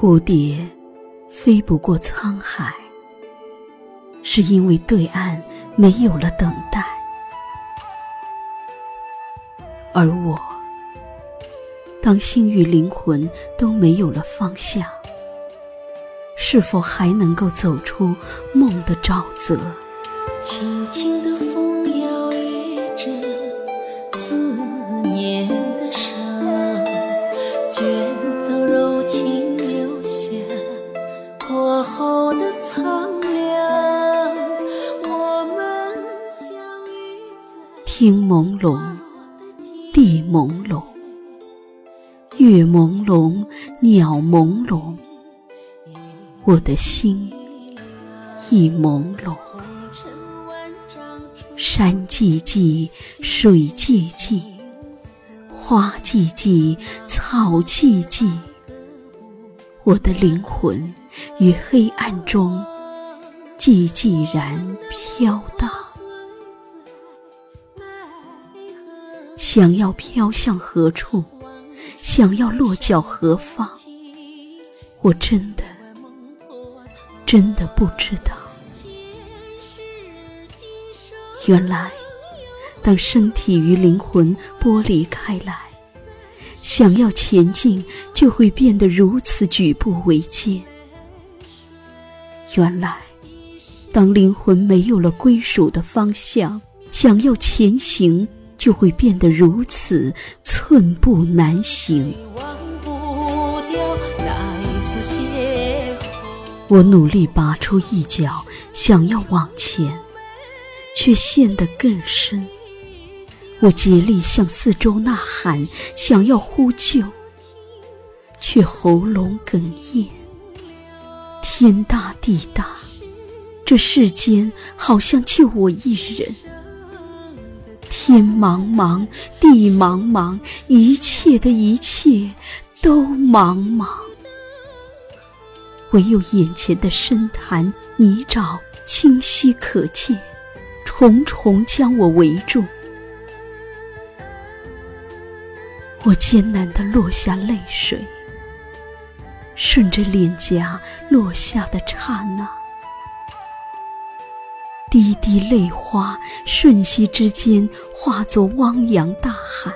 蝴蝶飞不过沧海，是因为对岸没有了等待；而我，当心与灵魂都没有了方向，是否还能够走出梦的沼泽？轻轻的风天朦胧，地朦胧，月朦胧，鸟朦胧，我的心亦朦胧。山寂寂，水寂寂，花寂寂，草寂寂。我的灵魂于黑暗中寂寂然飘荡，想要飘向何处，想要落脚何方，我真的真的不知道。原来，当身体与灵魂剥离开来，想要前进，就会变得如此举步维艰。原来，当灵魂没有了归属的方向，想要前行，就会变得如此寸步难行。我努力拔出一脚，想要往前，却陷得更深。我竭力向四周呐喊，想要呼救，却喉咙哽咽。天大地大，这世间好像就我一人。天茫茫，地茫茫，一切的一切都茫茫。唯有眼前的深潭泥沼清晰可见，重重将我围住。我艰难地落下泪水，顺着脸颊落下的刹那，滴滴泪花瞬息之间化作汪洋大海。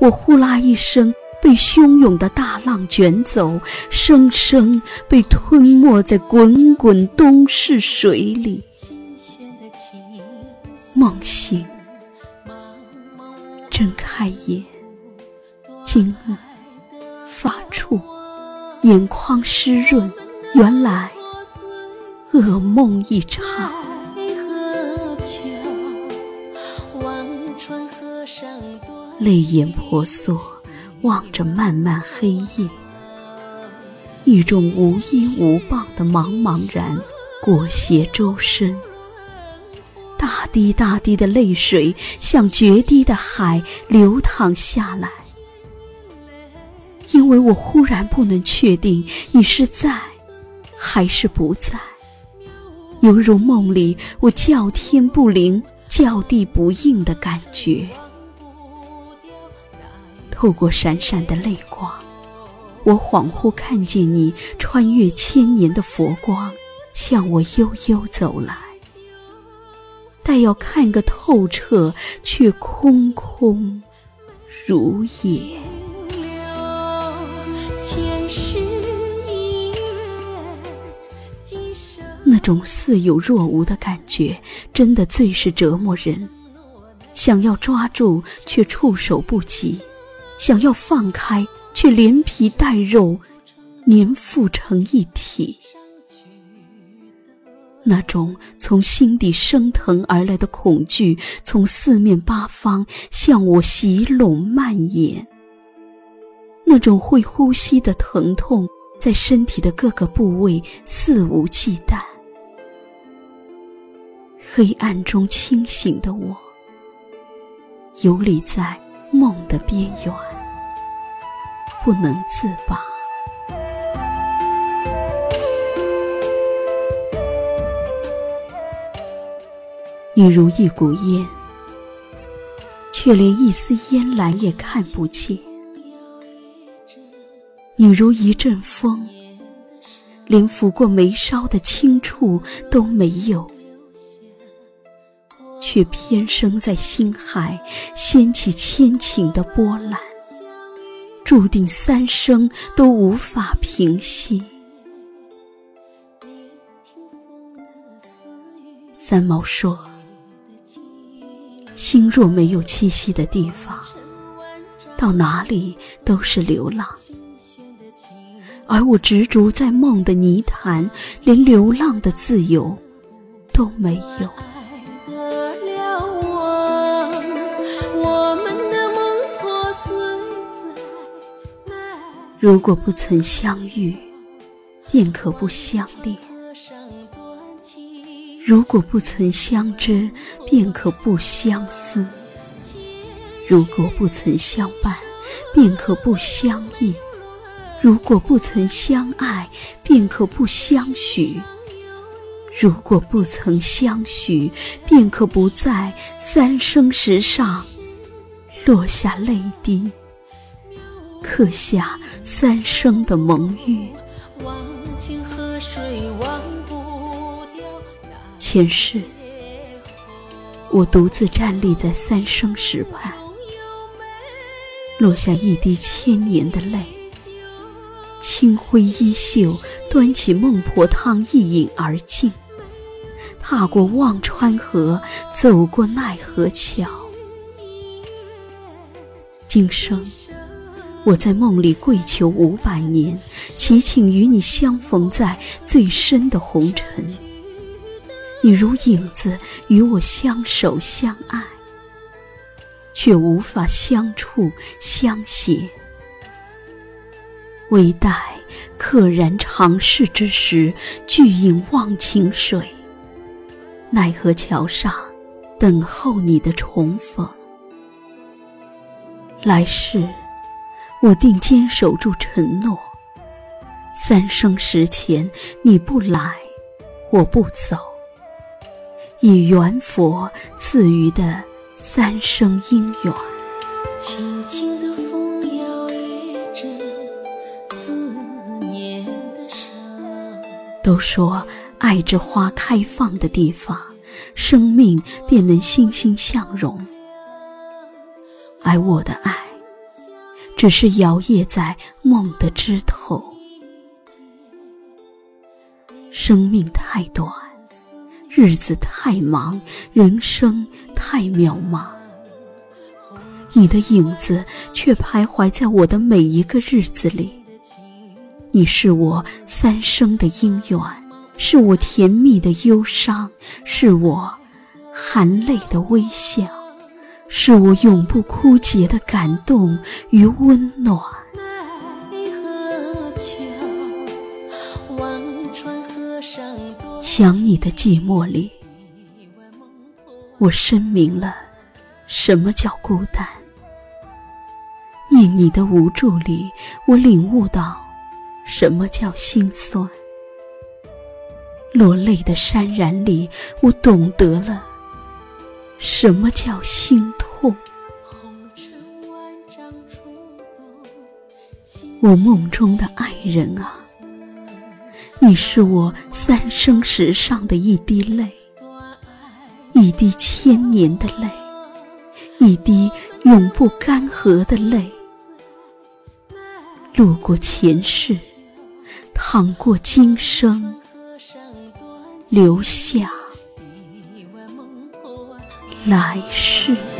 我呼啦一声被汹涌的大浪卷走，生生被吞没在滚滚东逝水里。梦醒，睁开眼，惊愕，发怵，眼眶湿润。原来噩梦一场。爱河桥，望穿河上端。泪眼婆娑，望着漫漫黑夜，一种无依无傍的茫茫然裹挟周身。大滴大滴的泪水像决堤的海流淌下来，因为我忽然不能确定你是在还是不在，犹如梦里我叫天不灵，叫地不应的感觉。透过闪闪的泪光，我恍惚看见你穿越千年的佛光，向我悠悠走来。待要看个透彻，却空空如也。前世那种似有若无的感觉，真的最是折磨人。想要抓住，却触手不及；想要放开，却连皮带肉粘附成一体。那种从心底升腾而来的恐惧，从四面八方向我袭拢蔓延。那种会呼吸的疼痛，在身体的各个部位肆无忌惮。黑暗中清醒的我，游离在梦的边缘，不能自拔。你如一股烟，却连一丝烟岚也看不见。你如一阵风，连拂过眉梢的轻触都没有，却偏生在心海，掀起千顷的波澜，注定三生都无法平息。三毛说：“心若没有栖息的地方，到哪里都是流浪。”而我执着在梦的泥潭，连流浪的自由都没有。如果不曾相遇，便可不相恋；如果不曾相知，便可不相思；如果不曾相伴，便可不相依。如果不曾相爱，便可不相许；如果不曾相许，便可不在三生石上落下泪滴，刻下三生的盟约。前世，我独自站立在三生石畔，落下一滴千年的泪。清辉衣袖，端起孟婆汤一饮而尽。踏过忘川河，走过奈何桥。今生，我在梦里跪求五百年，祈请与你相逢在最深的红尘。你如影子与我相守相爱，却无法相触相携。唯待溘然长逝之时，巨影忘情水。奈何桥上等候你的重逢。来世，我定坚守住承诺。三生石前，你不来，我不走。以缘佛赐予的三生姻缘。轻轻的风摇曳着。都说，爱之花开放的地方，生命便能欣欣向荣。而我的爱，只是摇曳在梦的枝头。生命太短，日子太忙，人生太渺茫。你的影子却徘徊在我的每一个日子里。你是我三生的姻缘，是我甜蜜的忧伤，是我含泪的微笑，是我永不枯竭的感动与温暖。想你的寂寞里，我深明了什么叫孤单；念你的无助里，我领悟到。什么叫心酸？落泪的潸然里，我懂得了什么叫心痛。我梦中的爱人啊，你是我三生石上的一滴泪，一滴千年的泪，一滴永不干涸的泪。路过前世。淌过今生，留下来世。